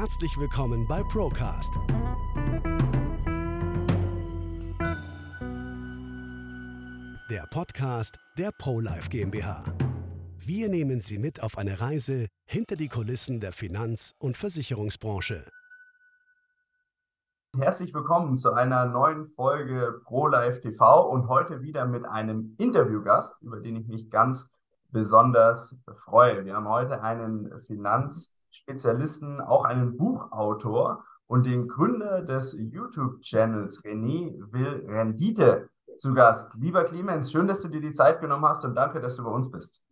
herzlich willkommen bei Procast. Der Podcast der ProLife GmbH. Wir nehmen Sie mit auf eine Reise hinter die Kulissen der Finanz- und Versicherungsbranche. Herzlich willkommen zu einer neuen Folge ProLife TV und heute wieder mit einem Interviewgast, über den ich mich ganz besonders freue. Wir haben heute einen Finanzspezialisten, auch einen Buchautor und den Gründer des YouTube-Channels René Will Rendite zu Gast. Lieber Clemens, schön, dass du dir die Zeit genommen hast und danke, dass du bei uns bist.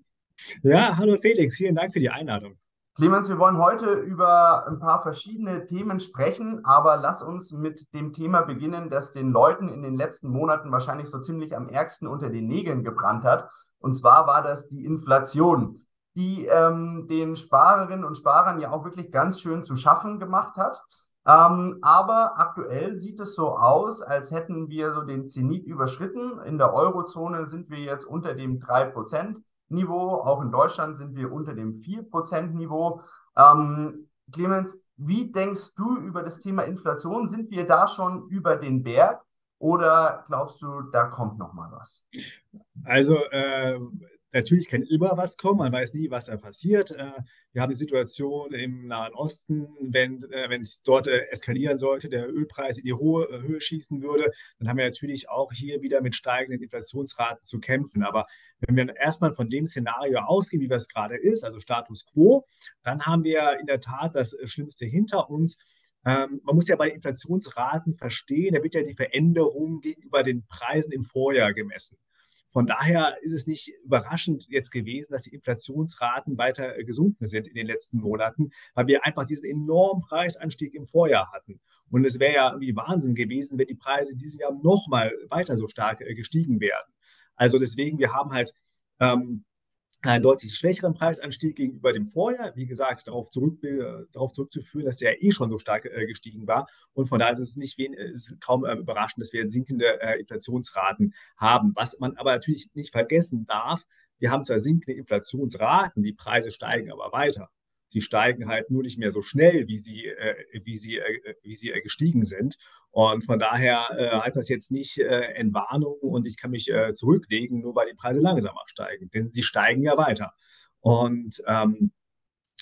Ja, hallo Felix, vielen Dank für die Einladung. Clemens, wir wollen heute über ein paar verschiedene Themen sprechen, aber lass uns mit dem Thema beginnen, das den Leuten in den letzten Monaten wahrscheinlich so ziemlich am ärgsten unter den Nägeln gebrannt hat. Und zwar war das die Inflation, die ähm, den Sparerinnen und Sparern ja auch wirklich ganz schön zu schaffen gemacht hat. Ähm, aber aktuell sieht es so aus, als hätten wir so den Zenit überschritten. In der Eurozone sind wir jetzt unter dem 3%-Niveau. Auch in Deutschland sind wir unter dem 4%-Niveau. Ähm, Clemens, wie denkst du über das Thema Inflation? Sind wir da schon über den Berg? Oder glaubst du, da kommt noch mal was? Also äh, natürlich kann immer was kommen, man weiß nie, was da passiert. Äh, wir haben die Situation im Nahen Osten, wenn äh, es dort äh, eskalieren sollte, der Ölpreis in die hohe Höhe schießen würde, dann haben wir natürlich auch hier wieder mit steigenden Inflationsraten zu kämpfen. Aber wenn wir erstmal von dem Szenario ausgehen, wie es gerade ist, also Status quo, dann haben wir in der Tat das Schlimmste hinter uns. Ähm, man muss ja bei Inflationsraten verstehen, da wird ja die Veränderung gegenüber den Preisen im Vorjahr gemessen. Von daher ist es nicht überraschend jetzt gewesen, dass die Inflationsraten weiter äh, gesunken sind in den letzten Monaten, weil wir einfach diesen enormen Preisanstieg im Vorjahr hatten. Und es wäre ja irgendwie Wahnsinn gewesen, wenn die Preise in diesem Jahr nochmal weiter so stark äh, gestiegen wären. Also deswegen, wir haben halt ähm, einen deutlich schwächeren Preisanstieg gegenüber dem Vorjahr. Wie gesagt, darauf, zurück, äh, darauf zurückzuführen, dass der eh schon so stark äh, gestiegen war. Und von daher ist es nicht wen, ist kaum äh, überraschend, dass wir sinkende äh, Inflationsraten haben. Was man aber natürlich nicht vergessen darf, wir haben zwar sinkende Inflationsraten, die Preise steigen aber weiter sie steigen halt nur nicht mehr so schnell, wie sie, äh, wie sie, äh, wie sie äh, gestiegen sind. Und von daher äh, heißt das jetzt nicht äh, Entwarnung und ich kann mich äh, zurücklegen, nur weil die Preise langsamer steigen. Denn sie steigen ja weiter. Und ähm,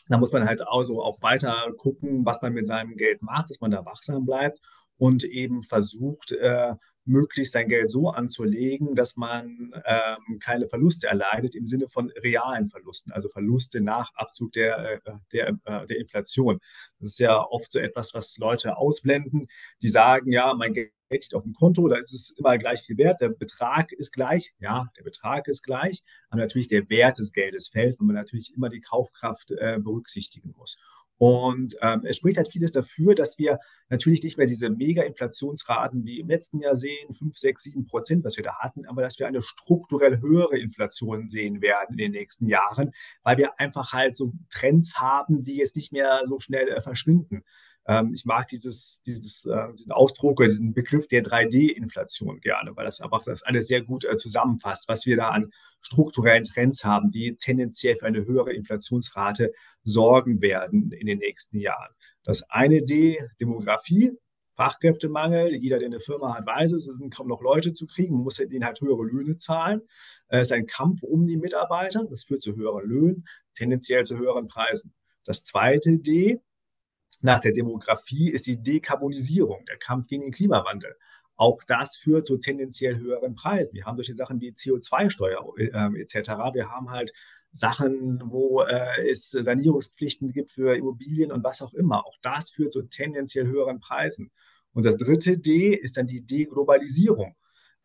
da muss man halt also auch weiter gucken, was man mit seinem Geld macht, dass man da wachsam bleibt und eben versucht, äh, möglichst sein Geld so anzulegen, dass man ähm, keine Verluste erleidet im Sinne von realen Verlusten, also Verluste nach Abzug der, äh, der, äh, der Inflation. Das ist ja oft so etwas, was Leute ausblenden, die sagen, ja, mein Geld liegt auf dem Konto, da ist es immer gleich viel wert, der Betrag ist gleich, ja, der Betrag ist gleich, aber natürlich der Wert des Geldes fällt, weil man natürlich immer die Kaufkraft äh, berücksichtigen muss. Und ähm, es spricht halt vieles dafür, dass wir natürlich nicht mehr diese Mega-Inflationsraten wie im letzten Jahr sehen, 5, 6, 7 Prozent, was wir da hatten, aber dass wir eine strukturell höhere Inflation sehen werden in den nächsten Jahren, weil wir einfach halt so Trends haben, die jetzt nicht mehr so schnell äh, verschwinden. Ähm, ich mag dieses, dieses, äh, diesen Ausdruck oder diesen Begriff der 3D-Inflation gerne, weil das einfach das alles sehr gut äh, zusammenfasst, was wir da an strukturellen Trends haben, die tendenziell für eine höhere Inflationsrate sorgen werden in den nächsten Jahren. Das eine D, Demografie, Fachkräftemangel. Jeder, der eine Firma hat, weiß es, es sind kaum noch Leute zu kriegen. Man muss denen halt höhere Löhne zahlen. Es ist ein Kampf um die Mitarbeiter. Das führt zu höheren Löhnen, tendenziell zu höheren Preisen. Das zweite D, nach der Demografie ist die Dekarbonisierung, der Kampf gegen den Klimawandel. Auch das führt zu tendenziell höheren Preisen. Wir haben solche Sachen wie CO2-Steuer äh, etc. Wir haben halt Sachen, wo äh, es Sanierungspflichten gibt für Immobilien und was auch immer. Auch das führt zu tendenziell höheren Preisen. Und das dritte D ist dann die Deglobalisierung.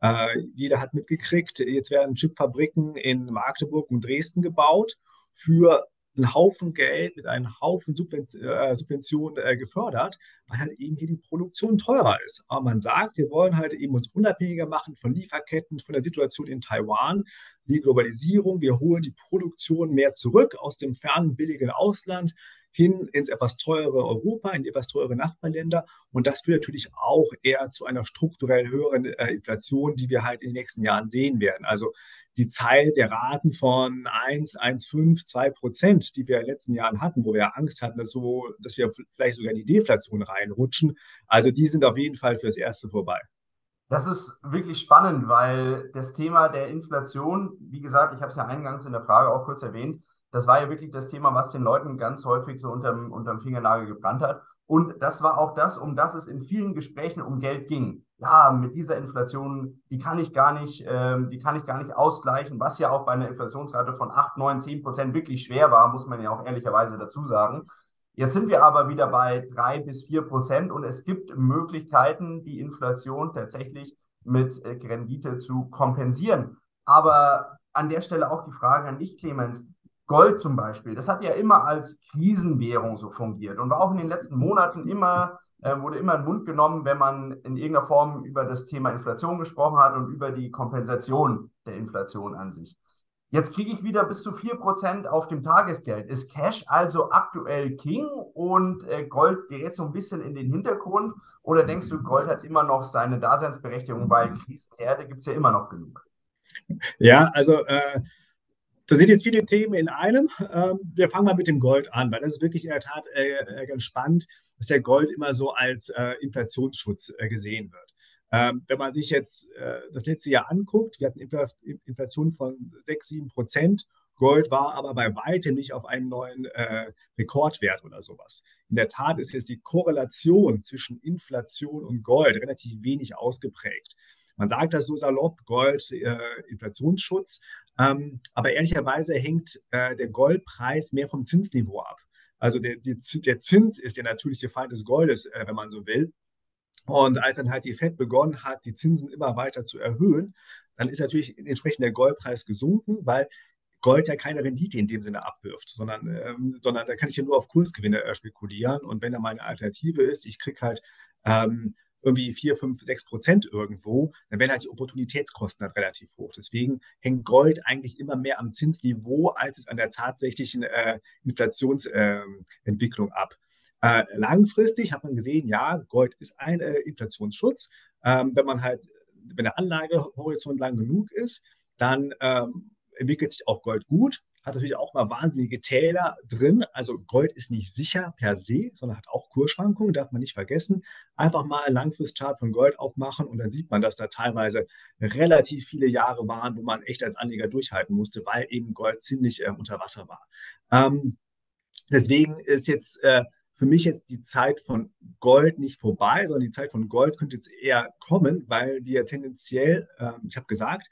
Äh, jeder hat mitgekriegt, jetzt werden Chipfabriken in Magdeburg und Dresden gebaut für einen Haufen Geld mit einem Haufen äh, Subventionen äh, gefördert, weil halt eben hier die Produktion teurer ist. Aber man sagt, wir wollen halt eben uns unabhängiger machen von Lieferketten, von der Situation in Taiwan, die Globalisierung, wir holen die Produktion mehr zurück aus dem fernen, billigen Ausland hin ins etwas teure Europa, in etwas teure Nachbarländer. Und das führt natürlich auch eher zu einer strukturell höheren äh, Inflation, die wir halt in den nächsten Jahren sehen werden. Also die Zeit der Raten von 1, 1,5, 2 Prozent, die wir in den letzten Jahren hatten, wo wir Angst hatten, dass, so, dass wir vielleicht sogar in die Deflation reinrutschen. Also die sind auf jeden Fall fürs Erste vorbei. Das ist wirklich spannend, weil das Thema der Inflation, wie gesagt, ich habe es ja eingangs in der Frage auch kurz erwähnt, das war ja wirklich das Thema, was den Leuten ganz häufig so unterm, unterm Fingernagel gebrannt hat. Und das war auch das, um das es in vielen Gesprächen um Geld ging. Ja, mit dieser Inflation, die kann ich gar nicht, ähm, die kann ich gar nicht ausgleichen, was ja auch bei einer Inflationsrate von 8, 9, 10 Prozent wirklich schwer war, muss man ja auch ehrlicherweise dazu sagen. Jetzt sind wir aber wieder bei drei bis vier Prozent und es gibt Möglichkeiten, die Inflation tatsächlich mit äh, Rendite zu kompensieren. Aber an der Stelle auch die Frage an dich, Clemens. Gold zum Beispiel, das hat ja immer als Krisenwährung so fungiert und war auch in den letzten Monaten immer, äh, wurde immer in den Mund genommen, wenn man in irgendeiner Form über das Thema Inflation gesprochen hat und über die Kompensation der Inflation an sich. Jetzt kriege ich wieder bis zu 4% auf dem Tagesgeld. Ist Cash also aktuell King und äh, Gold gerät so ein bisschen in den Hintergrund? Oder denkst du, Gold hat immer noch seine Daseinsberechtigung, weil Krisenherde gibt es ja immer noch genug? Ja, also äh, da sind jetzt viele Themen in einem. Ähm, wir fangen mal mit dem Gold an, weil das ist wirklich in der Tat äh, äh ganz spannend, dass der Gold immer so als äh, Inflationsschutz gesehen wird. Ähm, wenn man sich jetzt das letzte Jahr anguckt, wir hatten Inflation von 6, 7 Prozent. Gold war aber bei weitem nicht auf einem neuen Rekordwert oder sowas. In der Tat ist jetzt die Korrelation zwischen Inflation und Gold relativ wenig ausgeprägt. Man sagt das so salopp, Gold, äh, Inflationsschutz, ähm, aber ehrlicherweise hängt äh, der Goldpreis mehr vom Zinsniveau ab. Also der, die, der Zins ist der natürliche Feind des Goldes, äh, wenn man so will. Und als dann halt die Fed begonnen hat, die Zinsen immer weiter zu erhöhen, dann ist natürlich entsprechend der Goldpreis gesunken, weil Gold ja keine Rendite in dem Sinne abwirft, sondern, ähm, sondern da kann ich ja nur auf Kursgewinne äh, spekulieren. Und wenn da meine Alternative ist, ich kriege halt ähm, irgendwie 4, 5, 6 Prozent irgendwo, dann werden halt die Opportunitätskosten halt relativ hoch. Deswegen hängt Gold eigentlich immer mehr am Zinsniveau, als es an der tatsächlichen äh, Inflationsentwicklung äh, ab. Äh, langfristig hat man gesehen, ja, Gold ist ein äh, Inflationsschutz. Ähm, wenn man halt, wenn der Anlagehorizont lang genug ist, dann ähm, entwickelt sich auch Gold gut hat natürlich auch mal wahnsinnige Täler drin. Also Gold ist nicht sicher per se, sondern hat auch Kursschwankungen, darf man nicht vergessen. Einfach mal ein Langfristchart von Gold aufmachen und dann sieht man, dass da teilweise relativ viele Jahre waren, wo man echt als Anleger durchhalten musste, weil eben Gold ziemlich äh, unter Wasser war. Ähm, deswegen ist jetzt äh, für mich jetzt die Zeit von Gold nicht vorbei, sondern die Zeit von Gold könnte jetzt eher kommen, weil wir tendenziell, äh, ich habe gesagt,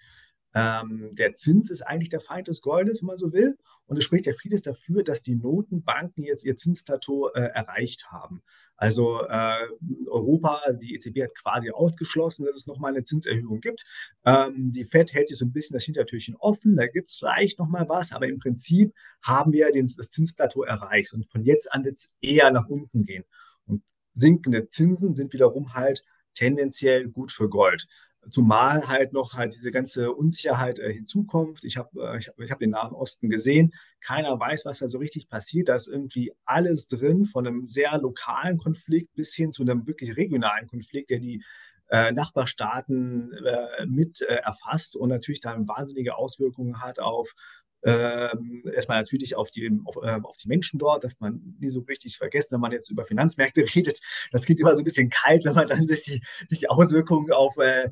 ähm, der Zins ist eigentlich der Feind des Goldes, wenn man so will. Und es spricht ja vieles dafür, dass die Notenbanken jetzt ihr Zinsplateau äh, erreicht haben. Also äh, Europa, die EZB hat quasi ausgeschlossen, dass es nochmal eine Zinserhöhung gibt. Ähm, die Fed hält sich so ein bisschen das Hintertürchen offen, da gibt es vielleicht nochmal was, aber im Prinzip haben wir den, das Zinsplateau erreicht. Und von jetzt an wird es eher nach unten gehen. Und sinkende Zinsen sind wiederum halt tendenziell gut für Gold. Zumal halt noch halt diese ganze Unsicherheit äh, hinzukommt. Ich habe äh, ich hab, ich hab den Nahen Osten gesehen. Keiner weiß, was da so richtig passiert. Da ist irgendwie alles drin, von einem sehr lokalen Konflikt bis hin zu einem wirklich regionalen Konflikt, der die äh, Nachbarstaaten äh, mit äh, erfasst und natürlich dann wahnsinnige Auswirkungen hat auf ähm, erstmal natürlich auf die, auf, äh, auf, die Menschen dort, darf man nie so richtig vergessen, wenn man jetzt über Finanzmärkte redet. Das klingt immer so ein bisschen kalt, wenn man dann sich die, sich die Auswirkungen auf, äh,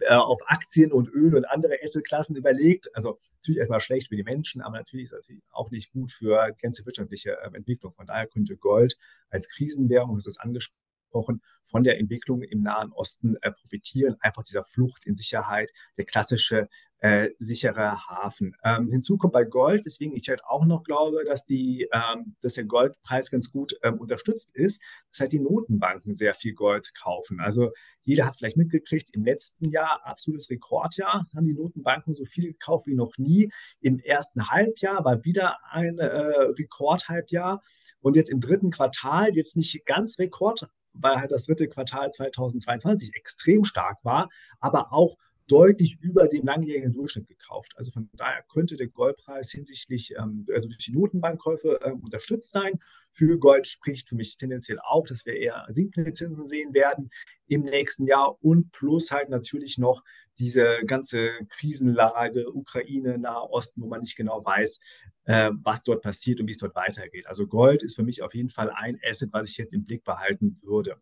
äh, auf Aktien und Öl und andere Assetklassen überlegt. Also natürlich erstmal schlecht für die Menschen, aber natürlich ist natürlich auch nicht gut für ganze wirtschaftliche äh, Entwicklung. Von daher könnte Gold als Krisenwährung, das ist angesprochen, von der Entwicklung im Nahen Osten äh, profitieren, einfach dieser Flucht in Sicherheit, der klassische äh, sicherer Hafen. Ähm, hinzu kommt bei Gold, weswegen ich halt auch noch glaube, dass, die, ähm, dass der Goldpreis ganz gut ähm, unterstützt ist, dass halt die Notenbanken sehr viel Gold kaufen. Also jeder hat vielleicht mitgekriegt, im letzten Jahr, absolutes Rekordjahr, haben die Notenbanken so viel gekauft wie noch nie. Im ersten Halbjahr war wieder ein äh, Rekordhalbjahr und jetzt im dritten Quartal, jetzt nicht ganz Rekord, weil halt das dritte Quartal 2022 extrem stark war, aber auch deutlich über dem langjährigen Durchschnitt gekauft. Also von daher könnte der Goldpreis hinsichtlich, ähm, also durch die Notenbankkäufe ähm, unterstützt sein. Für Gold spricht für mich tendenziell auch, dass wir eher sinkende Zinsen sehen werden im nächsten Jahr und plus halt natürlich noch diese ganze Krisenlage, Ukraine, Nahe Osten, wo man nicht genau weiß, äh, was dort passiert und wie es dort weitergeht. Also Gold ist für mich auf jeden Fall ein Asset, was ich jetzt im Blick behalten würde.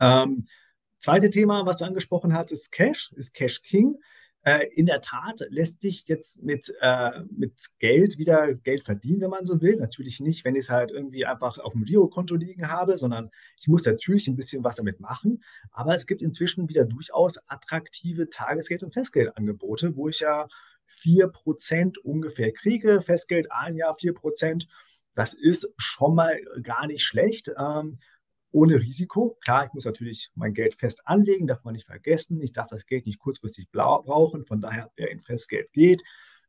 Ähm, Zweite Thema, was du angesprochen hast, ist Cash, ist Cash King. Äh, in der Tat lässt sich jetzt mit, äh, mit Geld wieder Geld verdienen, wenn man so will. Natürlich nicht, wenn ich es halt irgendwie einfach auf dem Girokonto liegen habe, sondern ich muss natürlich ein bisschen was damit machen. Aber es gibt inzwischen wieder durchaus attraktive Tagesgeld- und Festgeldangebote, wo ich ja 4% ungefähr kriege. Festgeld ein Jahr 4%. Das ist schon mal gar nicht schlecht. Ähm, ohne Risiko. Klar, ich muss natürlich mein Geld fest anlegen, darf man nicht vergessen. Ich darf das Geld nicht kurzfristig brauchen. Von daher, wer in Festgeld geht,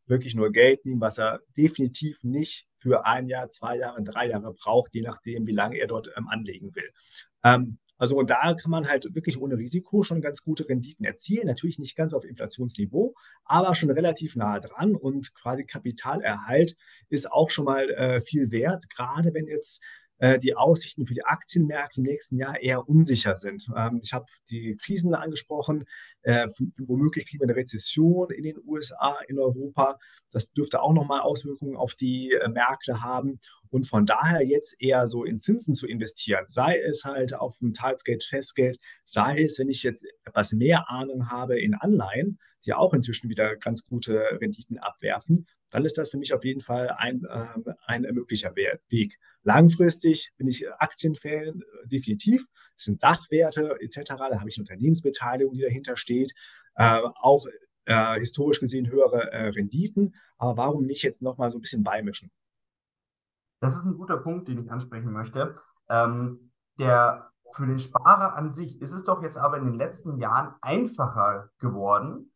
wirklich nur Geld nehmen, was er definitiv nicht für ein Jahr, zwei Jahre, drei Jahre braucht, je nachdem, wie lange er dort ähm, anlegen will. Ähm, also da kann man halt wirklich ohne Risiko schon ganz gute Renditen erzielen. Natürlich nicht ganz auf Inflationsniveau, aber schon relativ nahe dran. Und quasi Kapitalerhalt ist auch schon mal äh, viel wert, gerade wenn jetzt äh, die Aussichten für die Aktienmärkte im nächsten Jahr eher unsicher sind. Ähm, ich habe die Krisen angesprochen, äh, womöglich kriegen wir eine Rezession in den USA, in Europa. Das dürfte auch nochmal Auswirkungen auf die äh, Märkte haben. Und von daher jetzt eher so in Zinsen zu investieren, sei es halt auf dem Tagesgeld, Festgeld, sei es, wenn ich jetzt etwas mehr Ahnung habe in Anleihen, die auch inzwischen wieder ganz gute Renditen abwerfen, dann ist das für mich auf jeden Fall ein, äh, ein möglicher Weg. Langfristig bin ich Aktienfan, äh, definitiv. Das sind Sachwerte etc. Da habe ich eine Unternehmensbeteiligung, die dahinter steht. Äh, auch äh, historisch gesehen höhere äh, Renditen. Aber warum nicht jetzt nochmal so ein bisschen beimischen? Das ist ein guter Punkt, den ich ansprechen möchte. Ähm, der, für den Sparer an sich ist es doch jetzt aber in den letzten Jahren einfacher geworden,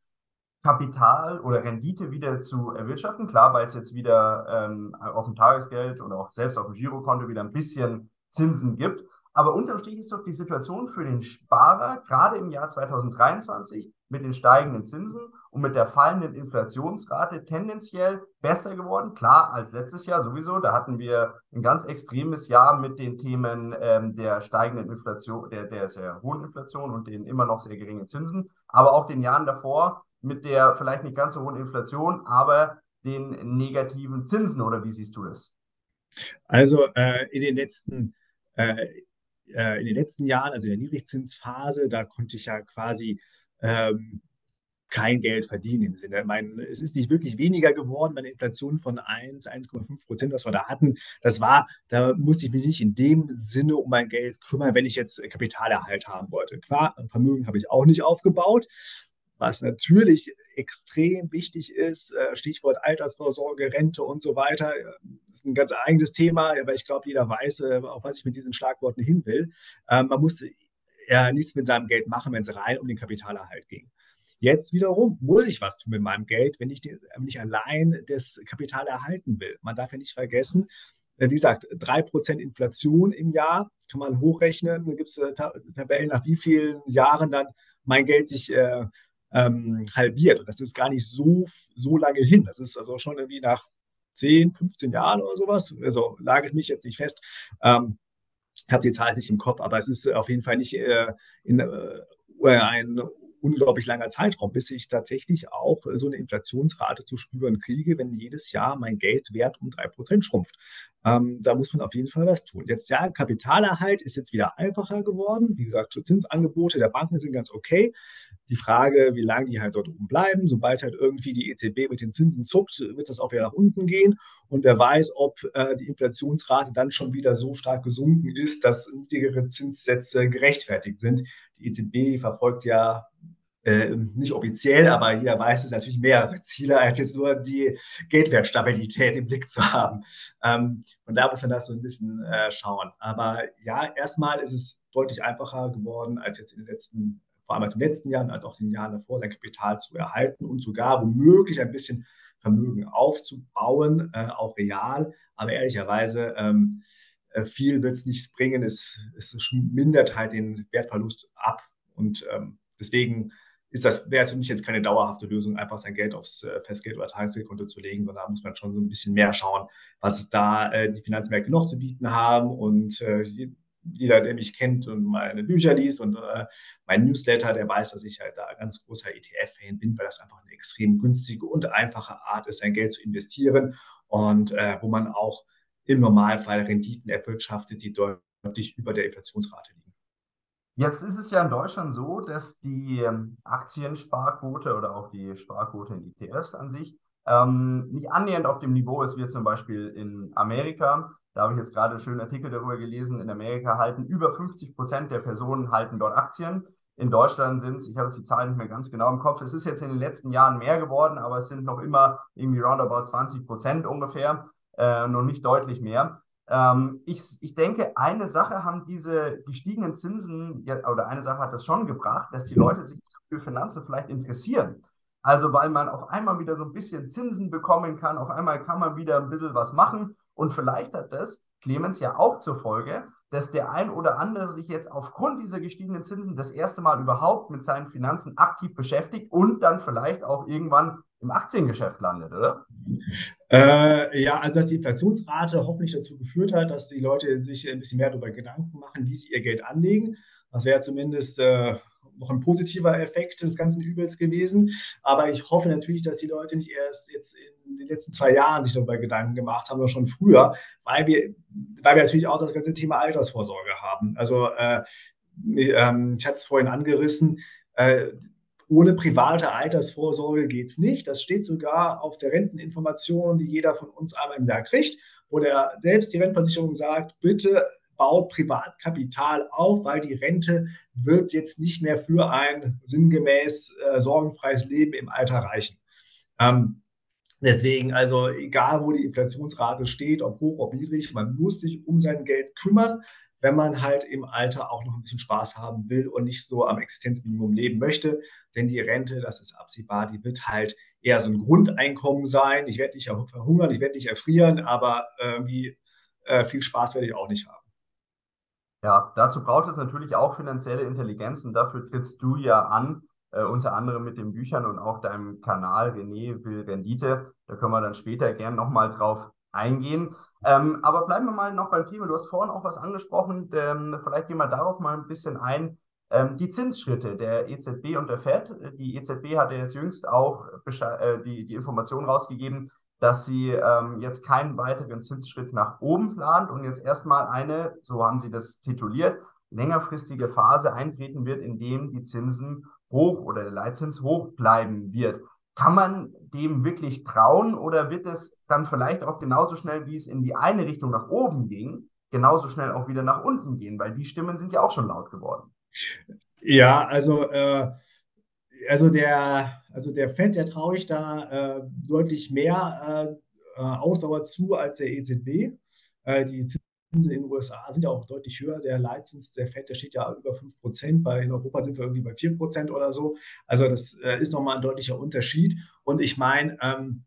Kapital oder Rendite wieder zu erwirtschaften. Klar, weil es jetzt wieder ähm, auf dem Tagesgeld oder auch selbst auf dem Girokonto wieder ein bisschen Zinsen gibt. Aber unterm Strich ist doch die Situation für den Sparer gerade im Jahr 2023 mit den steigenden Zinsen und mit der fallenden Inflationsrate tendenziell besser geworden. Klar, als letztes Jahr sowieso. Da hatten wir ein ganz extremes Jahr mit den Themen ähm, der steigenden Inflation, der, der sehr hohen Inflation und den immer noch sehr geringen Zinsen. Aber auch den Jahren davor mit der vielleicht nicht ganz so hohen Inflation, aber den negativen Zinsen oder wie siehst du das? Also äh, in den letzten äh, äh, in den letzten Jahren, also in der Niedrigzinsphase, da konnte ich ja quasi ähm, kein Geld verdienen im Sinne. Ich meine, es ist nicht wirklich weniger geworden bei einer Inflation von 1, 1,5 Prozent, was wir da hatten. Das war, da musste ich mich nicht in dem Sinne um mein Geld kümmern, wenn ich jetzt Kapitalerhalt haben wollte. Klar, Vermögen habe ich auch nicht aufgebaut. Was natürlich extrem wichtig ist, äh, Stichwort Altersvorsorge, Rente und so weiter, das ist ein ganz eigenes Thema, aber ich glaube, jeder weiß, äh, auf was ich mit diesen Schlagworten hin will. Man muss ja nichts mit seinem Geld machen, wenn es rein um den Kapitalerhalt ging. Jetzt wiederum muss ich was tun mit meinem Geld, wenn ich, ich allein das Kapital erhalten will. Man darf ja nicht vergessen, äh, wie gesagt, 3% Inflation im Jahr kann man hochrechnen. Da gibt es Tabellen, nach wie vielen Jahren dann mein Geld sich äh, ähm, halbiert. Und das ist gar nicht so, so lange hin. Das ist also schon irgendwie nach 10, 15 Jahren oder sowas. Also lagert mich jetzt nicht fest. Ähm, habe die Zahl nicht im Kopf, aber es ist auf jeden Fall nicht äh, in äh, ein unglaublich langer Zeitraum, bis ich tatsächlich auch so eine Inflationsrate zu spüren kriege, wenn jedes Jahr mein Geldwert um 3% schrumpft. Ähm, da muss man auf jeden Fall was tun. Jetzt ja, Kapitalerhalt ist jetzt wieder einfacher geworden. Wie gesagt, Zinsangebote der Banken sind ganz okay. Die Frage, wie lange die halt dort oben bleiben. Sobald halt irgendwie die EZB mit den Zinsen zuckt, wird das auch wieder nach unten gehen. Und wer weiß, ob äh, die Inflationsrate dann schon wieder so stark gesunken ist, dass niedrigere Zinssätze gerechtfertigt sind. Die EZB verfolgt ja äh, nicht offiziell, aber jeder weiß es natürlich mehrere Ziele, als jetzt nur die Geldwertstabilität im Blick zu haben. Ähm, und da muss man das so ein bisschen äh, schauen. Aber ja, erstmal ist es deutlich einfacher geworden, als jetzt in den letzten, vor allem als in den letzten Jahren, als auch in den Jahren davor, sein Kapital zu erhalten und sogar womöglich ein bisschen Vermögen aufzubauen, äh, auch real. Aber ehrlicherweise, ähm, äh, viel wird es nicht bringen. Es, es mindert halt den Wertverlust ab. Und ähm, deswegen wäre es für mich jetzt keine dauerhafte Lösung, einfach sein Geld aufs äh, Festgeld- oder Tagesgeldkonto zu legen, sondern da muss man schon so ein bisschen mehr schauen, was da äh, die Finanzmärkte noch zu bieten haben. Und äh, jeder, der mich kennt und meine Bücher liest und äh, mein Newsletter, der weiß, dass ich halt da ganz großer ETF-Fan bin, weil das einfach eine extrem günstige und einfache Art ist, sein Geld zu investieren und äh, wo man auch im Normalfall Renditen erwirtschaftet, die deutlich über der Inflationsrate liegen. Jetzt ist es ja in Deutschland so, dass die ähm, Aktiensparquote oder auch die Sparquote in ETFs an sich ähm, nicht annähernd auf dem Niveau ist wie zum Beispiel in Amerika. Da habe ich jetzt gerade einen schönen Artikel darüber gelesen. In Amerika halten über 50 Prozent der Personen halten dort Aktien. In Deutschland sind es, ich habe jetzt die Zahlen nicht mehr ganz genau im Kopf, es ist jetzt in den letzten Jahren mehr geworden, aber es sind noch immer irgendwie roundabout 20 Prozent ungefähr, äh, noch nicht deutlich mehr. Ähm, ich, ich denke, eine Sache haben diese gestiegenen Zinsen, ja, oder eine Sache hat das schon gebracht, dass die Leute sich für Finanzen vielleicht interessieren. Also weil man auf einmal wieder so ein bisschen Zinsen bekommen kann, auf einmal kann man wieder ein bisschen was machen und vielleicht hat das Clemens ja auch zur Folge, dass der ein oder andere sich jetzt aufgrund dieser gestiegenen Zinsen das erste Mal überhaupt mit seinen Finanzen aktiv beschäftigt und dann vielleicht auch irgendwann im Aktiengeschäft landet, oder? Äh, ja, also dass die Inflationsrate hoffentlich dazu geführt hat, dass die Leute sich ein bisschen mehr darüber Gedanken machen, wie sie ihr Geld anlegen. Das wäre zumindest äh, noch ein positiver Effekt des ganzen Übels gewesen. Aber ich hoffe natürlich, dass die Leute nicht erst jetzt in den letzten zwei Jahren sich darüber Gedanken gemacht haben, sondern schon früher, weil wir, weil wir natürlich auch das ganze Thema Altersvorsorge haben. Also äh, ähm, ich hatte es vorhin angerissen, äh, ohne private Altersvorsorge geht es nicht. Das steht sogar auf der Renteninformation, die jeder von uns einmal im Jahr kriegt, wo der selbst die Rentenversicherung sagt, bitte baut Privatkapital auf, weil die Rente wird jetzt nicht mehr für ein sinngemäß äh, sorgenfreies Leben im Alter reichen. Ähm, deswegen, also egal wo die Inflationsrate steht, ob hoch, ob niedrig, man muss sich um sein Geld kümmern wenn man halt im Alter auch noch ein bisschen Spaß haben will und nicht so am Existenzminimum leben möchte. Denn die Rente, das ist absehbar, die wird halt eher so ein Grundeinkommen sein. Ich werde nicht verhungern, ich werde nicht erfrieren, aber irgendwie äh, viel Spaß werde ich auch nicht haben. Ja, dazu braucht es natürlich auch finanzielle Intelligenz und dafür trittst du ja an, äh, unter anderem mit den Büchern und auch deinem Kanal René will Rendite. Da können wir dann später gern nochmal drauf eingehen. Ähm, aber bleiben wir mal noch beim Thema. Du hast vorhin auch was angesprochen. Ähm, vielleicht gehen wir darauf mal ein bisschen ein. Ähm, die Zinsschritte der EZB und der FED. Die EZB hat ja jetzt jüngst auch äh, die, die Information rausgegeben, dass sie ähm, jetzt keinen weiteren Zinsschritt nach oben plant und jetzt erstmal eine, so haben sie das tituliert, längerfristige Phase eintreten wird, in dem die Zinsen hoch oder der Leitzins hoch bleiben wird. Kann man dem wirklich trauen oder wird es dann vielleicht auch genauso schnell, wie es in die eine Richtung nach oben ging, genauso schnell auch wieder nach unten gehen? Weil die Stimmen sind ja auch schon laut geworden. Ja, also, äh, also, der, also der Fed, der traue ich da äh, deutlich mehr äh, äh Ausdauer zu als der EZB. Äh, die in den USA sind ja auch deutlich höher. Der Leitzins der FED, der steht ja über 5 Prozent. In Europa sind wir irgendwie bei 4 Prozent oder so. Also das äh, ist nochmal ein deutlicher Unterschied. Und ich meine, ähm,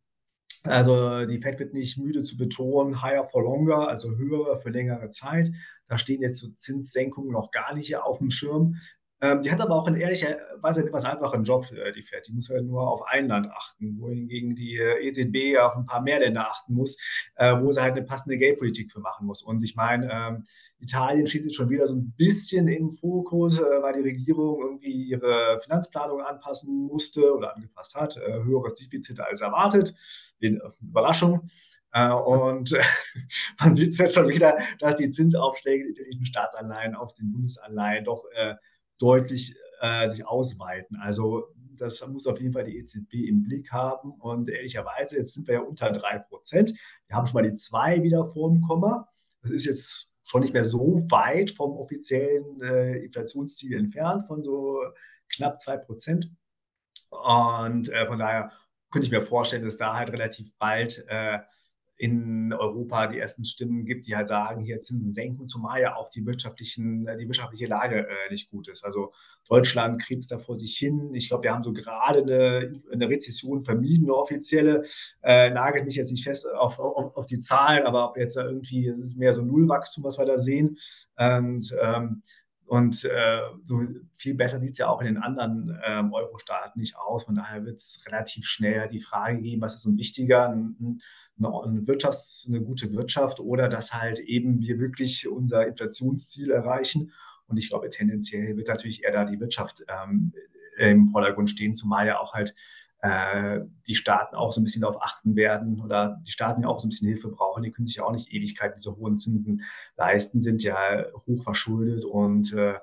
also die FED wird nicht müde zu betonen, higher for longer, also höher für längere Zeit. Da stehen jetzt so Zinssenkungen noch gar nicht auf dem Schirm. Ähm, die hat aber auch in ehrlicher Weise einen etwas einfachen Job, äh, die FED. Die muss ja nur auf ein Land achten, wohingegen die äh, EZB auf ein paar mehr Länder achten muss, äh, wo sie halt eine passende Geldpolitik für machen muss. Und ich meine, ähm, Italien steht jetzt schon wieder so ein bisschen im Fokus, äh, weil die Regierung irgendwie ihre Finanzplanung anpassen musste oder angepasst hat. Äh, höheres Defizit als erwartet. In, Überraschung. Äh, und man sieht jetzt schon wieder, dass die Zinsaufschläge der italienischen Staatsanleihen auf den Bundesanleihen doch deutlich äh, sich ausweiten. Also das muss auf jeden Fall die EZB im Blick haben. Und ehrlicherweise, jetzt sind wir ja unter 3 Prozent. Wir haben schon mal die 2 wieder vor dem Komma. Das ist jetzt schon nicht mehr so weit vom offiziellen äh, Inflationsziel entfernt, von so knapp 2 Prozent. Und äh, von daher könnte ich mir vorstellen, dass da halt relativ bald äh, in Europa die ersten Stimmen gibt, die halt sagen, hier Zinsen senken, zumal ja auch die, wirtschaftlichen, die wirtschaftliche Lage äh, nicht gut ist. Also Deutschland krebst da vor sich hin. Ich glaube, wir haben so gerade eine, eine Rezession vermieden, eine offizielle. Äh, nagelt mich jetzt nicht fest auf, auf, auf die Zahlen, aber ob jetzt irgendwie, es ist mehr so Nullwachstum, was wir da sehen. Und ähm, Und äh, so viel besser sieht es ja auch in den anderen ähm, Euro-Staaten nicht aus. Von daher wird es relativ schnell die Frage geben, was ist uns wichtiger, ein, eine, Wirtschafts-, eine gute Wirtschaft oder dass halt eben wir wirklich unser Inflationsziel erreichen. Und ich glaube, tendenziell wird natürlich eher da die Wirtschaft ähm, im Vordergrund stehen, zumal ja auch halt äh, die Staaten auch so ein bisschen darauf achten werden oder die Staaten ja auch so ein bisschen Hilfe brauchen. Die können sich ja auch nicht Ewigkeit diese hohen Zinsen leisten, sind ja hoch verschuldet und äh,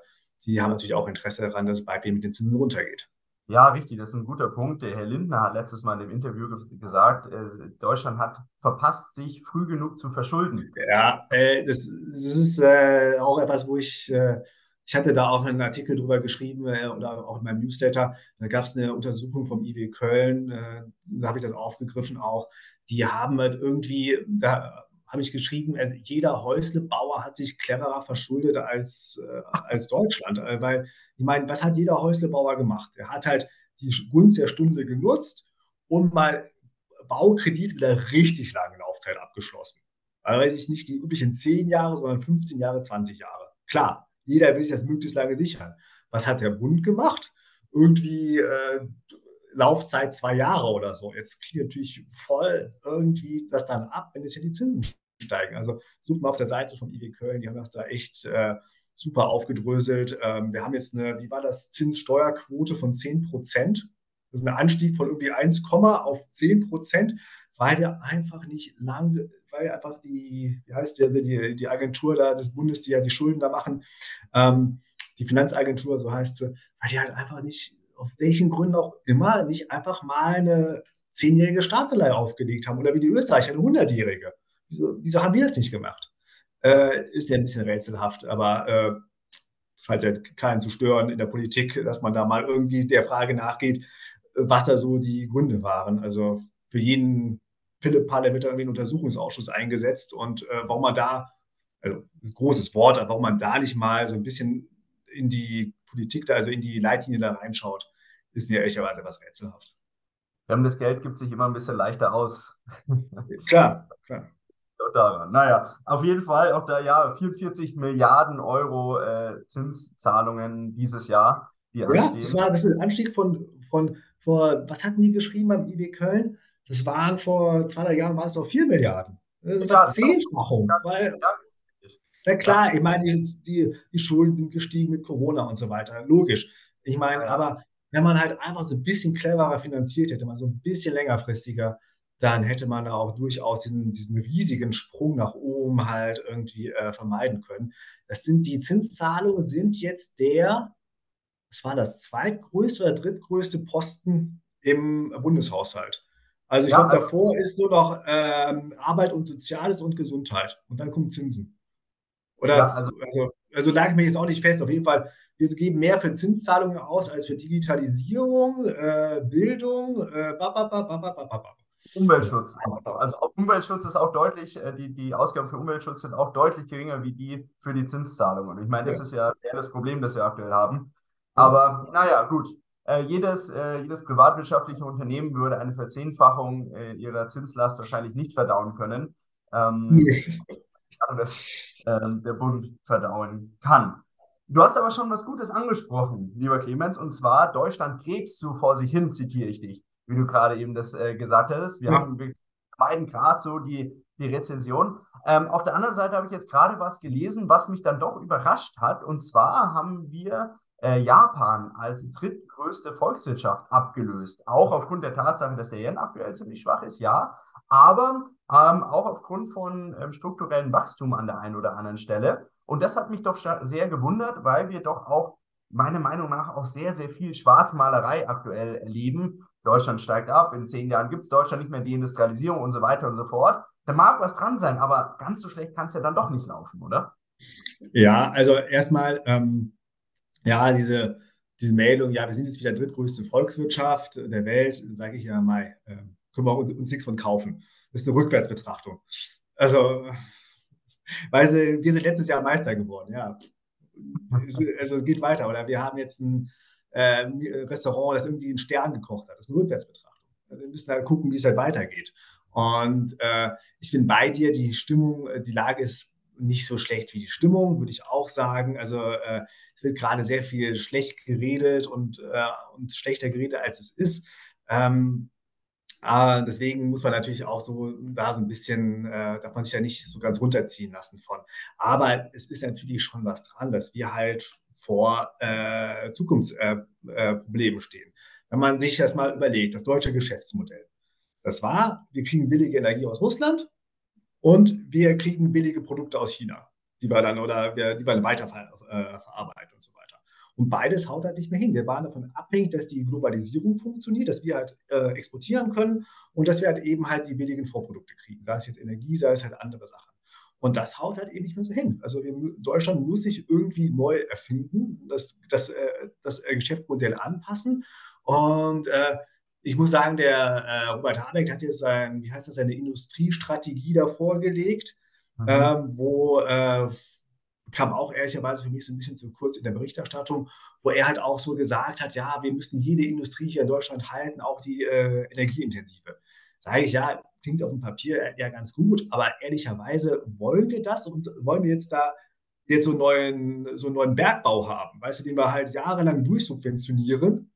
die haben natürlich auch Interesse daran, dass es bei mit den Zinsen runtergeht. Ja, richtig, das ist ein guter Punkt. Der Herr Lindner hat letztes Mal in dem Interview gesagt, äh, Deutschland hat verpasst, sich früh genug zu verschulden. Ja, äh, das, das, ist äh, auch etwas, wo ich äh, ich hatte da auch einen Artikel drüber geschrieben äh, oder auch in meinem Newsletter. Da gab es eine Untersuchung vom IW Köln, äh, da habe ich das aufgegriffen auch. Die haben halt irgendwie, da habe ich geschrieben, also jeder Häuslebauer hat sich cleverer verschuldet als, äh, als Deutschland. Weil, ich meine, was hat jeder Häuslebauer gemacht? Er hat halt die Gunst der Stunde genutzt und mal Baukredit mit einer richtig langen Laufzeit abgeschlossen. Also nicht die üblichen 10 Jahre, sondern 15 Jahre, 20 Jahre. Klar, jeder will sich das möglichst lange sichern. Was hat der Bund gemacht? Irgendwie äh, Laufzeit zwei Jahre oder so. Jetzt kriegt natürlich voll irgendwie das dann ab, wenn jetzt ja die Zinsen steigen. Also sucht mal auf der Seite vom IW Köln, die haben das da echt äh, super aufgedröselt. Ähm, wir haben jetzt eine, wie war das, Zinssteuerquote von 10 Prozent. Das ist ein Anstieg von irgendwie 1, auf 10 Prozent, weil wir einfach nicht lange weil einfach die, wie heißt also die, die Agentur da des Bundes, die ja die Schulden da machen, ähm, die Finanzagentur, so heißt sie, weil die halt einfach nicht, auf welchen Gründen auch immer, nicht einfach mal eine zehnjährige Staatsanleihe aufgelegt haben oder wie die Österreicher eine hundertjährige. Wieso, wieso haben wir das nicht gemacht? Äh, ist ja ein bisschen rätselhaft, aber äh, scheint ja keinen zu stören in der Politik, dass man da mal irgendwie der Frage nachgeht, was da so die Gründe waren. Also für jeden Pille-Palle wird da irgendwie ein Untersuchungsausschuss eingesetzt und äh, warum man da, also ein großes Wort, aber warum man da nicht mal so ein bisschen in die Politik, da, also in die Leitlinie da reinschaut, ist mir ehrlicherweise etwas rätselhaft. Wir haben das Geld gibt sich immer ein bisschen leichter aus. klar, klar. Daran. Naja, auf jeden Fall auch da ja 44 Milliarden Euro äh, Zinszahlungen dieses Jahr. Die ja, anstehen. das war das ist ein Anstieg von, von vor, was hatten die geschrieben beim IW Köln? Das waren vor zwei, drei Jahren war es noch 4 Milliarden. Das war Zehnfachung. Weil, ja klar, ich meine, die, die, die, Schulden sind gestiegen mit Corona und so weiter. Logisch. Ich meine, aber wenn man halt einfach so ein bisschen cleverer finanziert hätte, mal so ein bisschen längerfristiger, dann hätte man da auch durchaus diesen, diesen riesigen Sprung nach oben halt irgendwie äh, vermeiden können. Das sind die Zinszahlungen sind jetzt der, was war das, zweitgrößte oder drittgrößte Posten im Bundeshaushalt. Also ich ja, glaube, davor also, ist nur noch ähm, Arbeit und Soziales und Gesundheit. Und dann kommen Zinsen. Oder ja, also, also, also lag mir jetzt auch nicht fest. Auf jeden Fall, wir geben mehr für Zinszahlungen aus als für Digitalisierung, äh, Bildung, äh, Umweltschutz. Also Umweltschutz ist auch deutlich, äh, die, die Ausgaben für Umweltschutz sind auch deutlich geringer wie die für die Zinszahlungen. Und ich meine, das ja. ist ja eher das Problem, das wir aktuell haben. Aber naja, gut. Äh, jedes, äh, jedes privatwirtschaftliche Unternehmen würde eine Verzehnfachung äh, ihrer Zinslast wahrscheinlich nicht verdauen können. Ähm, das ähm, der Bund verdauen kann. Du hast aber schon was Gutes angesprochen, lieber Clemens, und zwar Deutschland krebst so vor sich hin, zitiere ich dich, wie du gerade eben das äh, gesagt hast. Wir ja. haben wir meiden gerade so die, die Rezension. Ähm, auf der anderen Seite habe ich jetzt gerade was gelesen, was mich dann doch überrascht hat. Und zwar haben wir äh, Japan als drittgrößte Volkswirtschaft abgelöst. Auch aufgrund der Tatsache, dass der Yen aktuell ziemlich schwach ist, ja. Aber ähm, auch aufgrund von ähm, strukturellem Wachstum an der einen oder anderen Stelle. Und das hat mich doch sehr gewundert, weil wir doch auch meiner Meinung nach auch sehr, sehr viel Schwarzmalerei aktuell erleben. Deutschland steigt ab, in zehn Jahren gibt es Deutschland nicht mehr die Industrialisierung und so weiter und so fort. Da mag was dran sein, aber ganz so schlecht kann es ja dann doch nicht laufen, oder? Ja, also erstmal, ähm, ja, diese, diese Meldung, ja, wir sind jetzt wieder drittgrößte Volkswirtschaft der Welt, sage ich ja mal, äh, können wir uns, uns nichts von kaufen. Das ist eine Rückwärtsbetrachtung. Also, weil sie, wir sind letztes Jahr Meister geworden, ja. Es, also es geht weiter. Oder wir haben jetzt ein äh, Restaurant, das irgendwie einen Stern gekocht hat. Das ist eine Rückwärtsbetrachtung. Wir müssen halt gucken, wie es halt weitergeht. Und äh, ich bin bei dir, die Stimmung, die Lage ist nicht so schlecht wie die Stimmung, würde ich auch sagen. Also äh, es wird gerade sehr viel schlecht geredet und, äh, und schlechter geredet, als es ist. Ähm, äh, deswegen muss man natürlich auch so da so ein bisschen, äh, darf man sich ja nicht so ganz runterziehen lassen von. Aber es ist natürlich schon was dran, dass wir halt vor äh, Zukunftsproblemen stehen. Wenn man sich das mal überlegt, das deutsche Geschäftsmodell. Das war, wir kriegen billige Energie aus Russland und wir kriegen billige Produkte aus China, die wir dann oder wir, die wir weiter äh, verarbeiten und so weiter. Und beides haut halt nicht mehr hin. Wir waren davon abhängig, dass die Globalisierung funktioniert, dass wir halt äh, exportieren können und dass wir halt eben halt die billigen Vorprodukte kriegen, sei es jetzt Energie, sei es halt andere Sachen. Und das haut halt eben nicht mehr so hin. Also wir, Deutschland muss sich irgendwie neu erfinden, das, das, äh, das Geschäftsmodell anpassen. Und äh, ich muss sagen, der äh, Robert Habeck hat jetzt sein, wie heißt das, seine Industriestrategie da vorgelegt, mhm. ähm, wo äh, kam auch ehrlicherweise für mich so ein bisschen zu kurz in der Berichterstattung, wo er halt auch so gesagt hat, ja, wir müssen jede Industrie hier in Deutschland halten, auch die äh, energieintensive. Sage ich, ja, klingt auf dem Papier ja ganz gut, aber ehrlicherweise wollen wir das und wollen wir jetzt da jetzt so einen neuen, so einen neuen Bergbau haben, weißt du, den wir halt jahrelang durchsubventionieren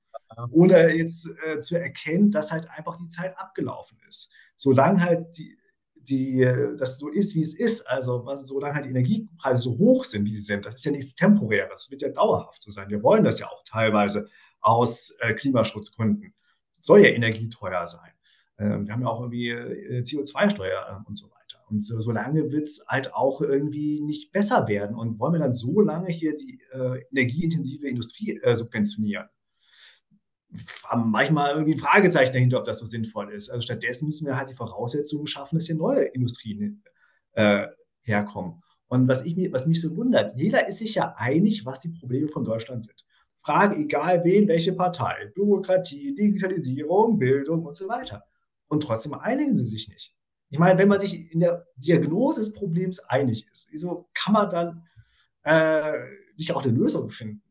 ohne jetzt äh, zu erkennen, dass halt einfach die Zeit abgelaufen ist. Solange halt die, die, das so ist, wie es ist, also solange halt die Energiepreise so hoch sind, wie sie sind, das ist ja nichts Temporäres, das wird ja dauerhaft so sein. Wir wollen das ja auch teilweise aus äh, Klimaschutzgründen. Soll ja energieteuer sein. Ähm, wir haben ja auch irgendwie äh, CO2-Steuer äh, und so weiter. Und so, so lange wird es halt auch irgendwie nicht besser werden. Und wollen wir dann so lange hier die äh, energieintensive Industrie äh, subventionieren? Haben manchmal irgendwie ein Fragezeichen dahinter, ob das so sinnvoll ist. Also stattdessen müssen wir halt die Voraussetzungen schaffen, dass hier neue Industrien äh, herkommen. Und was, ich, was mich so wundert, jeder ist sich ja einig, was die Probleme von Deutschland sind. Frage egal wen, welche Partei, Bürokratie, Digitalisierung, Bildung und so weiter. Und trotzdem einigen sie sich nicht. Ich meine, wenn man sich in der Diagnose des Problems einig ist, wieso kann man dann äh, nicht auch eine Lösung finden?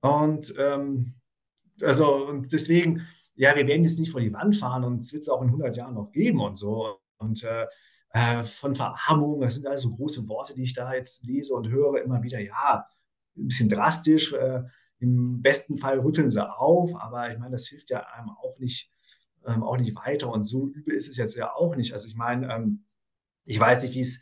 Und ähm, also, und deswegen, ja, wir werden jetzt nicht vor die Wand fahren und es wird es auch in 100 Jahren noch geben und so. Und äh, äh, von Verarmung, das sind also große Worte, die ich da jetzt lese und höre immer wieder, ja, ein bisschen drastisch. Äh, Im besten Fall rütteln sie auf, aber ich meine, das hilft ja einem auch nicht, ähm, auch nicht weiter. Und so übel ist es jetzt ja auch nicht. Also ich meine, ähm, ich weiß nicht, wie es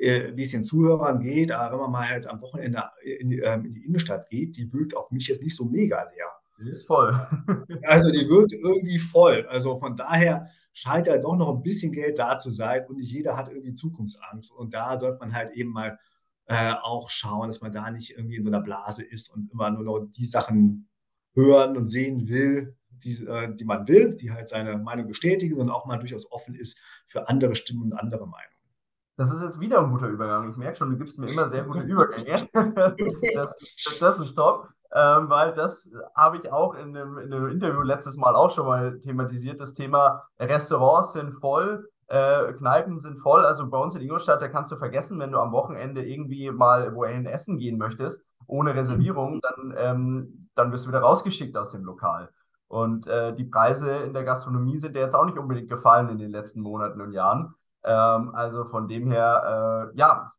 äh, wie es den Zuhörern geht, aber wenn man mal halt am Wochenende in die, ähm, in die Innenstadt geht, die wirkt auf mich jetzt nicht so mega leer. Die ist voll. also die wird irgendwie voll. Also von daher scheint ja doch noch ein bisschen Geld da zu sein und nicht jeder hat irgendwie Zukunftsangst. Und da sollte man halt eben mal äh, auch schauen, dass man da nicht irgendwie in so einer Blase ist und immer nur noch die Sachen hören und sehen will, die, äh, die man will, die halt seine Meinung bestätigen, sondern auch mal durchaus offen ist für andere Stimmen und andere Meinungen. Das ist jetzt wieder ein guter Übergang. Ich merke schon, du gibst mir immer sehr gute Übergänge. das, das ist top ähm, weil das habe ich auch in einem, in einem, Interview letztes Mal auch schon mal thematisiert. Das Thema Restaurants sind voll, äh, Kneipen sind voll. Also bei uns in Ingolstadt, da kannst du vergessen, wenn du am Wochenende irgendwie mal wohin essen gehen möchtest, ohne Reservierung, dann, ähm, dann wirst du wieder rausgeschickt aus dem Lokal. Und äh, die Preise in der Gastronomie sind ja jetzt auch nicht unbedingt gefallen in den letzten Monaten und Jahren. Ähm, also von dem her, äh, ja,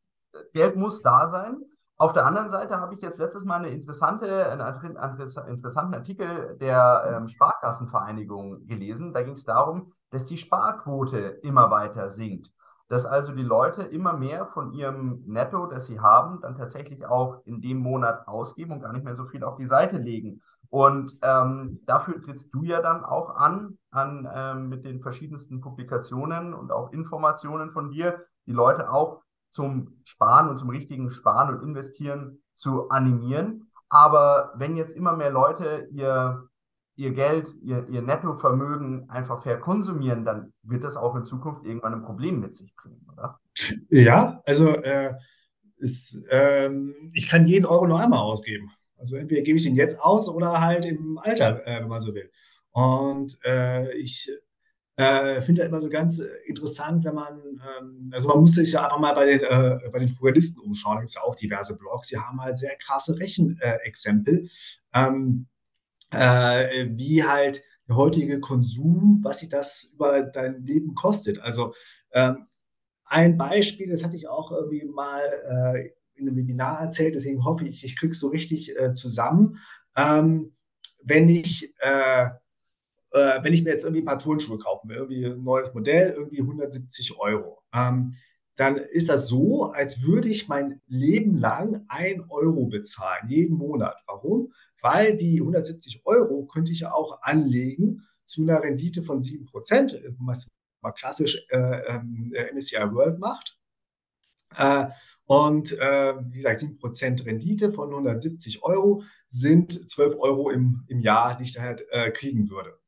Geld muss da sein. Auf der anderen Seite habe ich jetzt letztes Mal eine interessante, einen interessanten Artikel der ähm, Sparkassenvereinigung gelesen. Da ging es darum, dass die Sparquote immer weiter sinkt. Dass also die Leute immer mehr von ihrem Netto, das sie haben, dann tatsächlich auch in dem Monat ausgeben und gar nicht mehr so viel auf die Seite legen. Und ähm, dafür trittst du ja dann auch an, an ähm, mit den verschiedensten Publikationen und auch Informationen von dir, die Leute auch zum Sparen und zum richtigen Sparen und Investieren zu animieren. Aber wenn jetzt immer mehr Leute ihr, ihr Geld, ihr, ihr Nettovermögen einfach verkonsumieren, dann wird das auch in Zukunft irgendwann ein Problem mit sich bringen, oder? Ja, also äh, ist, ähm, ich kann jeden Euro nur einmal ausgeben. Also entweder gebe ich ihn jetzt aus oder halt im Alter, äh, wenn man so will. Und äh, ich äh, finde ja immer so ganz äh, interessant, wenn man, ähm, also man muss sich ja einfach mal bei den, äh, bei den Frugalisten umschauen, da gibt es ja auch diverse Blogs, die haben halt sehr krasse Rechenexempel, ähm, äh, wie halt der heutige Konsum, was sich das über dein Leben kostet. Also ähm, ein Beispiel, das hatte ich auch irgendwie mal äh, in einem Webinar erzählt, deswegen hoffe ich, ich kriege es so richtig äh, zusammen. Ähm, wenn ich äh, äh, wenn ich mir jetzt irgendwie ein paar Turnschuhe kaufen will, irgendwie ein neues Modell, irgendwie 170 Euro, ähm, dann ist das so, als würde ich mein Leben lang ein Euro bezahlen, jeden Monat. Warum? Weil die 170 Euro könnte ich ja auch anlegen zu einer Rendite von 7%, was man klassisch äh, ähm, äh, MSCI World macht. Äh, und äh, wie gesagt, 7% Rendite von 170 Euro sind 12 Euro im, im Jahr, die ich da halt äh, kriegen würde.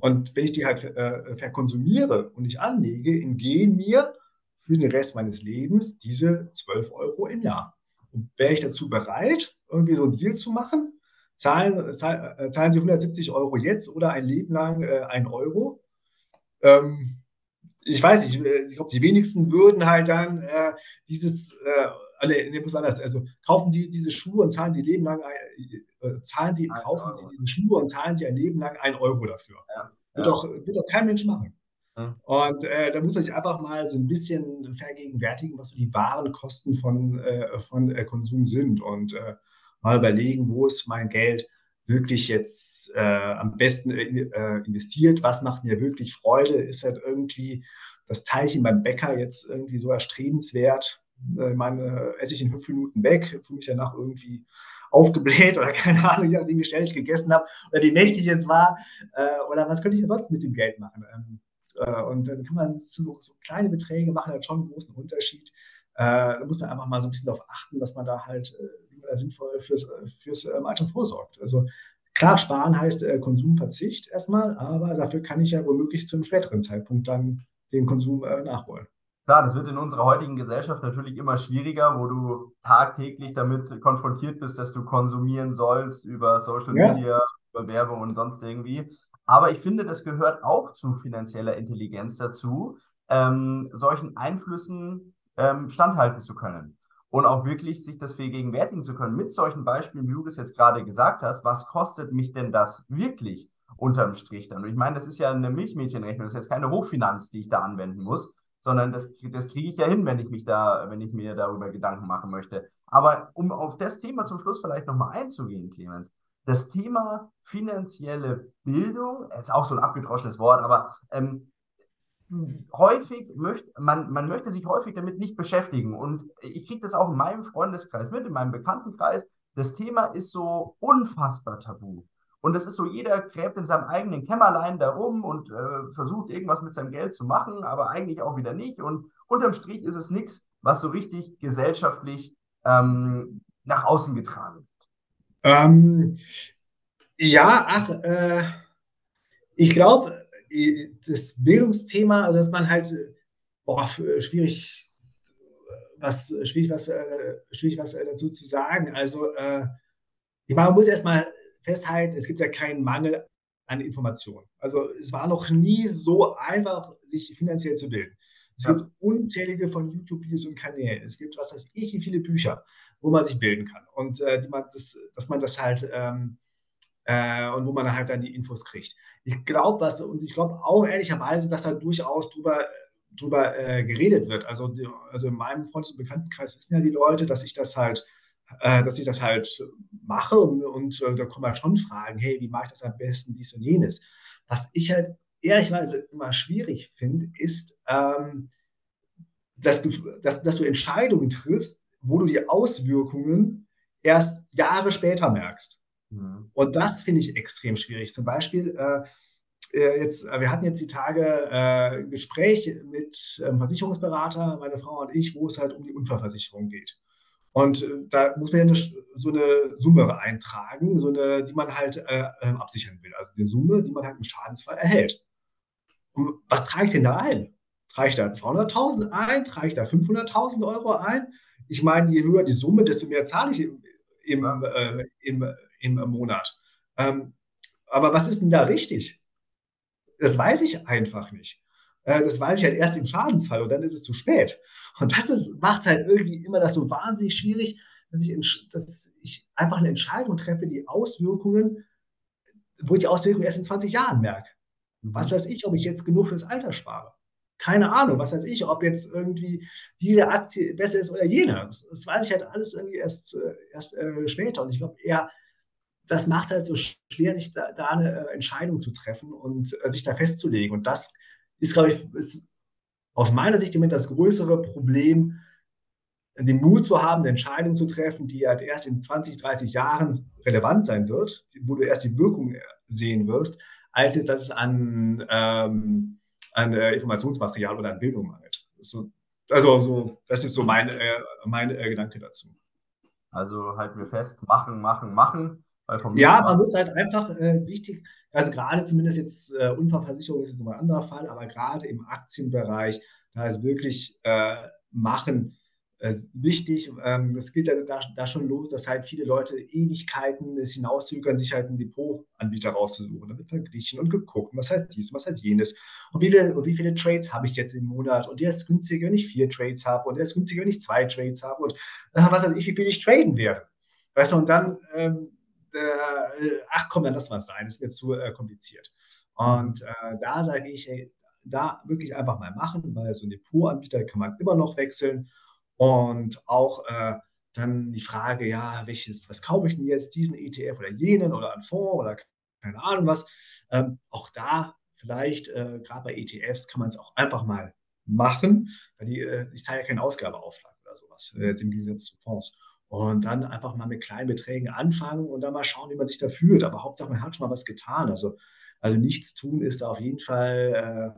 Und wenn ich die halt äh, verkonsumiere und nicht anlege, entgehen mir für den Rest meines Lebens diese 12 Euro im Jahr. Und wäre ich dazu bereit, irgendwie so einen Deal zu machen? Zahlen, zahl, äh, zahlen Sie 170 Euro jetzt oder ein Leben lang äh, 1 Euro? Ähm, ich weiß nicht, äh, ich glaube, die wenigsten würden halt dann äh, dieses, äh, alle, nee, muss anders, also kaufen Sie diese Schuhe und zahlen Sie Leben lang, äh, äh zahlen Sie, kaufen Sie diese Schuhe und zahlen Sie ein Leben lang 1 Euro dafür. Ja, wird, Doch, wird doch kein Mensch machen. Und äh, da muss man sich einfach mal so ein bisschen vergegenwärtigen, was so die wahren Kosten von, äh, von äh, Konsum sind und äh, mal überlegen, wo ist mein Geld wirklich jetzt äh, am besten äh, investiert, was macht mir wirklich Freude, ist halt irgendwie das Teilchen beim Bäcker jetzt irgendwie so erstrebenswert, äh, meine, esse ich in fünf Minuten weg, fühle mich danach irgendwie aufgebläht oder keine Ahnung, je nachdem, wie schnell ich gegessen habe oder wie mächtig es war äh, oder was könnte ich sonst mit dem Geld machen. Ähm, äh, und dann kann man so, so kleine Beträge machen halt schon einen großen Unterschied. Äh, da muss man einfach mal so ein bisschen darauf achten, dass man da halt sinnvoll fürs, fürs Alter vorsorgt. Also klar, sparen heißt Konsumverzicht erstmal, aber dafür kann ich ja womöglich zu einem späteren Zeitpunkt dann den Konsum nachholen. Klar, das wird in unserer heutigen Gesellschaft natürlich immer schwieriger, wo du tagtäglich damit konfrontiert bist, dass du konsumieren sollst über Social ja. Media, über Werbung und sonst irgendwie. Aber ich finde, das gehört auch zu finanzieller Intelligenz dazu, ähm, solchen Einflüssen ähm, standhalten zu können. Und auch wirklich sich das vergegenwärtigen zu können mit solchen Beispielen, wie du das jetzt gerade gesagt hast. Was kostet mich denn das wirklich unterm Strich dann? Und ich meine, das ist ja eine Milchmädchenrechnung, das ist jetzt keine Hochfinanz, die ich da anwenden muss, sondern das, das kriege ich ja hin, wenn ich mich da, wenn ich mir darüber Gedanken machen möchte. Aber um auf das Thema zum Schluss vielleicht nochmal einzugehen, Clemens, das Thema finanzielle Bildung, ist auch so ein abgedroschenes Wort, aber ähm, häufig möchte man, man möchte sich häufig damit nicht beschäftigen. Und ich kriege das auch in meinem Freundeskreis mit, in meinem Bekanntenkreis. Das Thema ist so unfassbar tabu. Und es ist so, jeder gräbt in seinem eigenen Kämmerlein da rum und äh, versucht irgendwas mit seinem Geld zu machen, aber eigentlich auch wieder nicht. Und unterm Strich ist es nichts, was so richtig gesellschaftlich ähm, nach außen getragen wird. Ähm, ja, ach, äh, ich glaube, das Bildungsthema, also dass man halt, boah, schwierig, was, schwierig was, äh, schwierig was äh, dazu zu sagen. Also, äh, ich meine, man muss erstmal festhalten, es gibt ja keinen Mangel an Informationen. Also es war noch nie so einfach, sich finanziell zu bilden. Es ja. gibt unzählige von YouTube-Videos und Kanälen. Es gibt, was weiß ich, wie viele Bücher, wo man sich bilden kann. Und äh, man das, dass man das halt ähm, äh, und wo man halt dann die Infos kriegt. Ich glaube, was, und ich glaube auch ehrlicherweise, dass da durchaus drüber, drüber äh, geredet wird. Also, also in meinem Freundes- und Bekanntenkreis wissen ja die Leute, dass ich das halt dass ich das halt mache und, und äh, da kommen halt schon Fragen, hey, wie mache ich das am besten, dies und jenes. Was ich halt ehrlicherweise immer schwierig finde, ist, ähm, dass, dass, dass du Entscheidungen triffst, wo du die Auswirkungen erst Jahre später merkst. Mhm. Und das finde ich extrem schwierig. Zum Beispiel, äh, äh jetzt, wir hatten jetzt die Tage äh, ein Gespräch mit einem Versicherungsberater, meine Frau und ich, wo es halt um die Unfallversicherung geht. Und äh, da muss man ja eine, so eine Summe eintragen, so eine, die man halt äh, ähm, absichern will. Also eine Summe, die man halt im Schadensfall erhält. Und was trage ich denn da ein? Trage ich da 200.000 ein? Trage ich da 500.000 Euro ein? Ich meine, je höher die Summe, desto mehr zahle ich im, im, äh, im, im Monat. Ähm, aber was ist denn da richtig? Das weiß ich einfach nicht. Äh, das weiß ich halt erst im Schadensfall und dann ist es zu spät. Und das macht halt irgendwie immer das so wahnsinnig schwierig, dass ich, dass ich einfach eine Entscheidung treffe, die Auswirkungen, wo ich die Auswirkungen erst in 20 Jahren merke. Was weiß ich, ob ich jetzt genug fürs Alter spare. keine Ahnung, was weiß ich, ob jetzt irgendwie diese Aktie besser ist oder jene. Das, das weiß ich halt alles irgendwie erst, äh, erst äh, später. Und ich glaube eher, das macht es halt so schwer, sich da, da eine äh, Entscheidung zu treffen und äh, sich da festzulegen. Und das ist, glaube ich, ist aus meiner Sicht immer das größere Problem, den Mut zu haben, eine Entscheidung zu treffen, die halt erst in 20, 30 Jahren relevant sein wird, wo du erst die Wirkung sehen wirst, als jetzt, dass es an, ähm, an äh, Informationsmaterial oder an Bildung mangelt. So, also so, das ist so mein, äh, mein äh, Gedanke dazu. Also halten wir fest, machen, machen, machen. Ja, man muss halt einfach äh, wichtig, also gerade zumindest jetzt äh, Unfallversicherung ist jetzt nochmal ein anderer Fall, aber gerade im Aktienbereich, da ist wirklich äh, machen äh, wichtig. Ähm, das geht ja da, da, schon los, dass halt viele Leute Ewigkeiten es hinauszögern, sich halt einen Depotanbieter rauszusuchen. Da wird verglichen und geguckt, was heißt dies, was heißt jenes. Und wie viele, und wie viele Trades habe ich jetzt im Monat? Und der ist günstiger, wenn ich vier Trades habe. Und der ist günstiger, wenn ich zwei Trades habe. Und äh, was weiß ich, wie viel ich traden werde. Weißt du, und dann, ähm, äh, ach komm, dann lass was sein, das wird zu äh, kompliziert. Und äh, da sage ich, ey, da wirklich einfach mal machen, weil so ein Depotanbieter kann man immer noch wechseln und auch äh, dann die Frage, ja, welches, was kaufe ich denn jetzt, diesen ETF oder jenen oder einen Fonds oder keine Ahnung was. Ähm, auch da vielleicht, äh, gerade bei ETFs, kann man es auch einfach mal machen, weil die, äh, ich zahle ja keinen Ausgabeaufschlag oder sowas, jetzt im Gegensatz zu Fonds. Und dann einfach mal mit kleinen Beträgen anfangen und dann mal schauen, wie man sich da fühlt. Aber Hauptsache, man hat schon mal was getan. Also, also nichts tun ist da auf jeden Fall,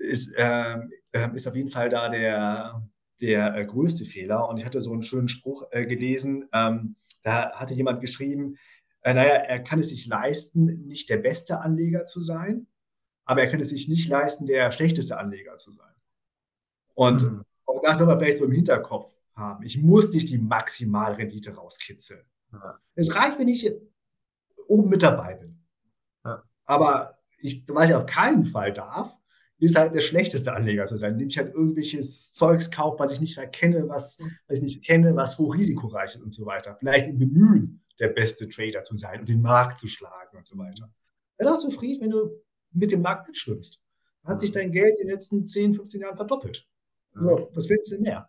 äh, ist, äh, ist auf jeden Fall da der, der äh, größte Fehler. Und ich hatte so einen schönen Spruch äh, gelesen, ähm, da hatte jemand geschrieben, äh, naja, er kann es sich leisten, nicht der beste Anleger zu sein, aber er kann es sich nicht leisten, der schlechteste Anleger zu sein. Und mhm. auch das aber vielleicht so im Hinterkopf haben. Ich muss nicht die Maximalrendite rauskitzeln. Ja. Es reicht, wenn ich oben mit dabei bin. Ja. Aber ich, was ich auf keinen Fall darf, ist halt der schlechteste Anleger zu sein, indem ich halt irgendwelches Zeugs kaufe, was ich nicht erkenne, was, was ich nicht kenne, was hochrisikoreich ist und so weiter. Vielleicht im Bemühen, der beste Trader zu sein und den Markt zu schlagen und so weiter. Wäre doch zufrieden, wenn du mit dem Markt mitschwimmst. Da hat sich dein Geld in den letzten 10, 15 Jahren verdoppelt. So, was willst du denn mehr?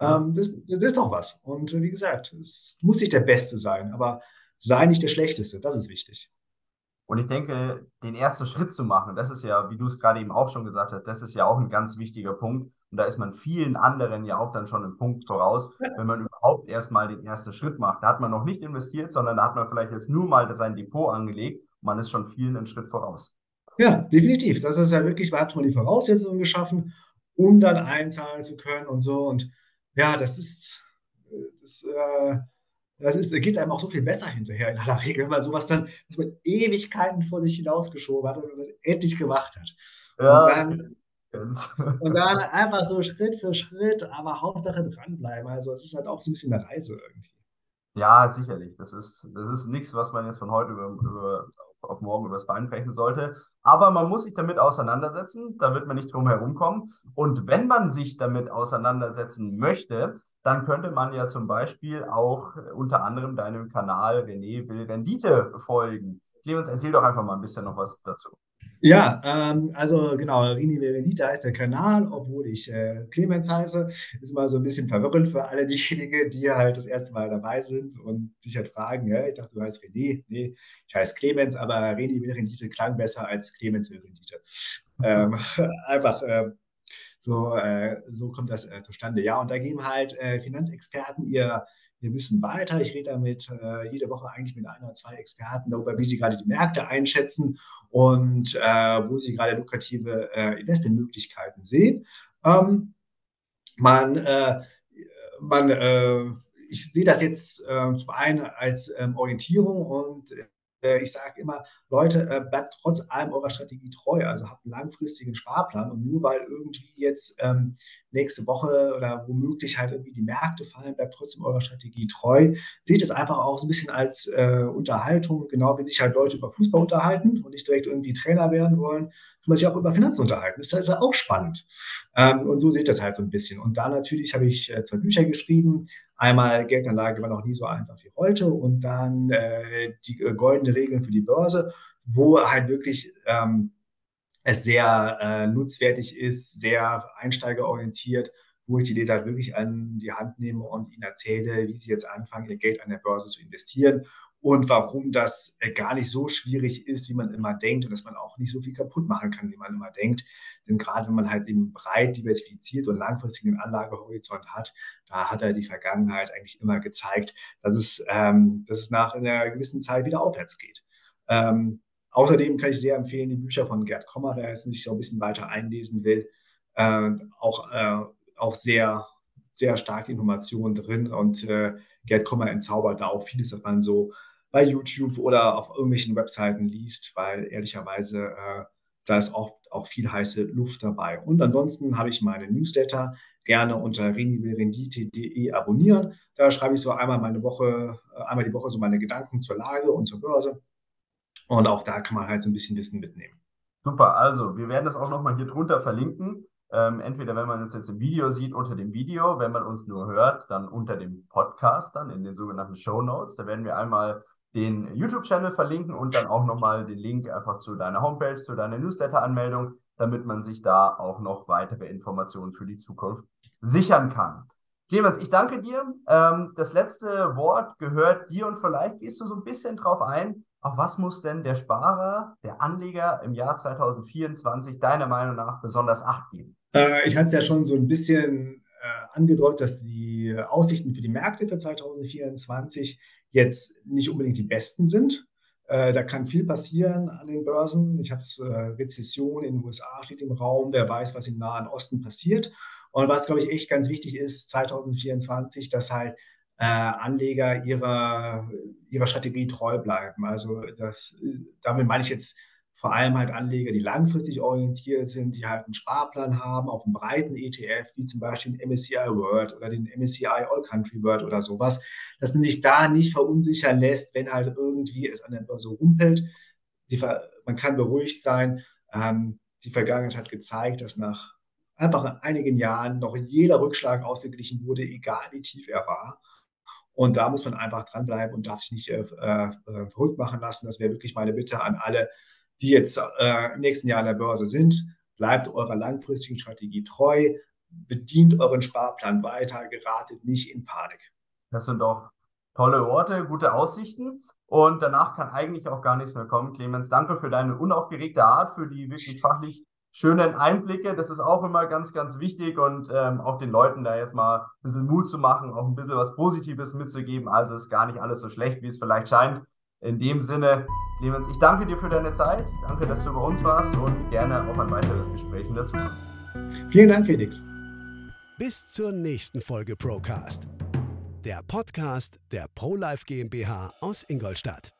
Ähm, das, das ist doch was. Und wie gesagt, es muss nicht der Beste sein, aber sei nicht der Schlechteste. Das ist wichtig. Und ich denke, den ersten Schritt zu machen, das ist ja, wie du es gerade eben auch schon gesagt hast, das ist ja auch ein ganz wichtiger Punkt. Und da ist man vielen anderen ja auch dann schon einen Punkt voraus, wenn man überhaupt erstmal den ersten Schritt macht. Da hat man noch nicht investiert, sondern da hat man vielleicht jetzt nur mal sein Depot angelegt. Und man ist schon vielen einen Schritt voraus. Ja, definitiv. Das ist ja wirklich, man hat schon mal die Voraussetzungen geschaffen, um dann einzahlen zu können und so. Und ja, das ist, das, äh, das ist, da geht es einem auch so viel besser hinterher in aller Regel, weil sowas dann, dass man Ewigkeiten vor sich hinausgeschoben hat und das endlich gemacht hat. Ja. Und dann, und dann einfach so Schritt für Schritt, aber Hauptsache dranbleiben. Also es ist halt auch so ein bisschen eine Reise irgendwie. Ja, sicherlich. Das ist, das ist nichts, was man jetzt von heute über, über, auf morgen übers Bein brechen sollte. Aber man muss sich damit auseinandersetzen, da wird man nicht drum herum kommen. Und wenn man sich damit auseinandersetzen möchte, dann könnte man ja zum Beispiel auch unter anderem deinem Kanal René Will Rendite folgen. Clemens, erzähl doch einfach mal ein bisschen noch was dazu. Ja, ähm, also genau, Rini Verenita heißt der Kanal, obwohl ich äh, Clemens heiße. Ist immer so ein bisschen verwirrend für alle diejenigen, die halt das erste Mal dabei sind und sich halt fragen, ja, ich dachte, du heißt René. Nee, ich heiße Clemens, aber Rini Rendite klang besser als Clemens Rendite. Ähm, einfach äh, so, äh, so kommt das äh, zustande. Ja, und da geben halt äh, Finanzexperten ihr wir wissen weiter. Ich rede damit äh, jede Woche eigentlich mit einer oder zwei Experten darüber, wie sie gerade die Märkte einschätzen und äh, wo sie gerade lukrative äh, Investmentmöglichkeiten sehen. Ähm, man, äh, man äh, ich sehe das jetzt äh, zum einen als ähm, Orientierung und ich sage immer, Leute, äh, bleibt trotz allem eurer Strategie treu. Also habt einen langfristigen Sparplan und nur weil irgendwie jetzt ähm, nächste Woche oder womöglich halt irgendwie die Märkte fallen, bleibt trotzdem eurer Strategie treu. Seht es einfach auch so ein bisschen als äh, Unterhaltung, genau wie sich halt Leute über Fußball unterhalten und nicht direkt irgendwie Trainer werden wollen kann man sich auch über Finanzen unterhalten. Das ist ja auch spannend. Ähm, und so seht das halt so ein bisschen. Und da natürlich habe ich äh, zwei Bücher geschrieben. Einmal Geldanlage war noch nie so einfach wie heute und dann äh, die äh, goldene Regeln für die Börse, wo halt wirklich ähm, es sehr äh, nutzwertig ist, sehr einsteigerorientiert, wo ich die Leser halt wirklich an die Hand nehme und ihnen erzähle, wie sie jetzt anfangen, ihr Geld an der Börse zu investieren und warum das äh, gar nicht so schwierig ist, wie man immer denkt und dass man auch nicht so viel kaputt machen kann, wie man immer denkt. Denn gerade wenn man halt eben breit diversifiziert und langfristigen Anlagehorizont hat, da hat er die Vergangenheit eigentlich immer gezeigt, dass es, ähm, dass es nach einer gewissen Zeit wieder aufwärts geht. Ähm, außerdem kann ich sehr empfehlen, die Bücher von Gerd Kommer, wer jetzt sich so ein bisschen weiter einlesen will, äh, auch, äh, auch sehr, sehr starke Informationen drin und äh, Gerd Kommer entzaubert da auch vieles, was man so bei YouTube oder auf irgendwelchen Webseiten liest, weil ehrlicherweise äh, da ist oft auch viel heiße Luft dabei. Und ansonsten habe ich meine Newsletter gerne unter renibelrendite.de abonnieren. Da schreibe ich so einmal meine Woche, äh, einmal die Woche so meine Gedanken zur Lage und zur Börse. Und auch da kann man halt so ein bisschen Wissen mitnehmen. Super, also wir werden das auch nochmal hier drunter verlinken. Ähm, entweder wenn man uns jetzt im Video sieht, unter dem Video, wenn man uns nur hört, dann unter dem Podcast, dann in den sogenannten Show Notes. Da werden wir einmal den YouTube-Channel verlinken und dann auch nochmal den Link einfach zu deiner Homepage, zu deiner Newsletter-Anmeldung, damit man sich da auch noch weitere Informationen für die Zukunft sichern kann. Clemens, ich danke dir. Ähm, das letzte Wort gehört dir und vielleicht gehst du so ein bisschen drauf ein, auf was muss denn der Sparer, der Anleger im Jahr 2024 deiner Meinung nach besonders Acht geben? Äh, ich hatte es ja schon so ein bisschen äh, angedeutet, dass die Aussichten für die Märkte für 2024 jetzt nicht unbedingt die besten sind. Äh, da kann viel passieren an den Börsen. Ich habe äh, Rezession in den USA steht im Raum. Wer weiß, was im Nahen Osten passiert. Und was, glaube ich, echt ganz wichtig ist, 2024, dass halt äh, Anleger ihrer, ihrer Strategie treu bleiben. Also das, damit meine ich jetzt vor allem halt Anleger, die langfristig orientiert sind, die halt einen Sparplan haben auf einem breiten ETF, wie zum Beispiel den MSCI World oder den MSCI All Country World oder sowas, dass man sich da nicht verunsichern lässt, wenn halt irgendwie es an der Börse rumpelt. Die, man kann beruhigt sein. Ähm, die Vergangenheit hat gezeigt, dass nach einfach einigen Jahren noch jeder Rückschlag ausgeglichen wurde, egal wie tief er war. Und da muss man einfach dranbleiben und darf sich nicht äh, äh, verrückt machen lassen. Das wäre wirklich meine Bitte an alle, die jetzt äh, im nächsten Jahr an der Börse sind, bleibt eurer langfristigen Strategie treu, bedient euren Sparplan weiter, geratet nicht in Panik. Das sind doch tolle Worte, gute Aussichten. Und danach kann eigentlich auch gar nichts mehr kommen. Clemens, danke für deine unaufgeregte Art, für die wirklich fachlich schönen Einblicke. Das ist auch immer ganz, ganz wichtig und ähm, auch den Leuten da jetzt mal ein bisschen Mut zu machen, auch ein bisschen was Positives mitzugeben. Also ist gar nicht alles so schlecht, wie es vielleicht scheint. In dem Sinne, Clemens, ich danke dir für deine Zeit. Danke, dass du bei uns warst und gerne auf ein weiteres Gespräch in der Zukunft. Vielen Dank, Felix. Bis zur nächsten Folge Procast. Der Podcast der ProLife GmbH aus Ingolstadt.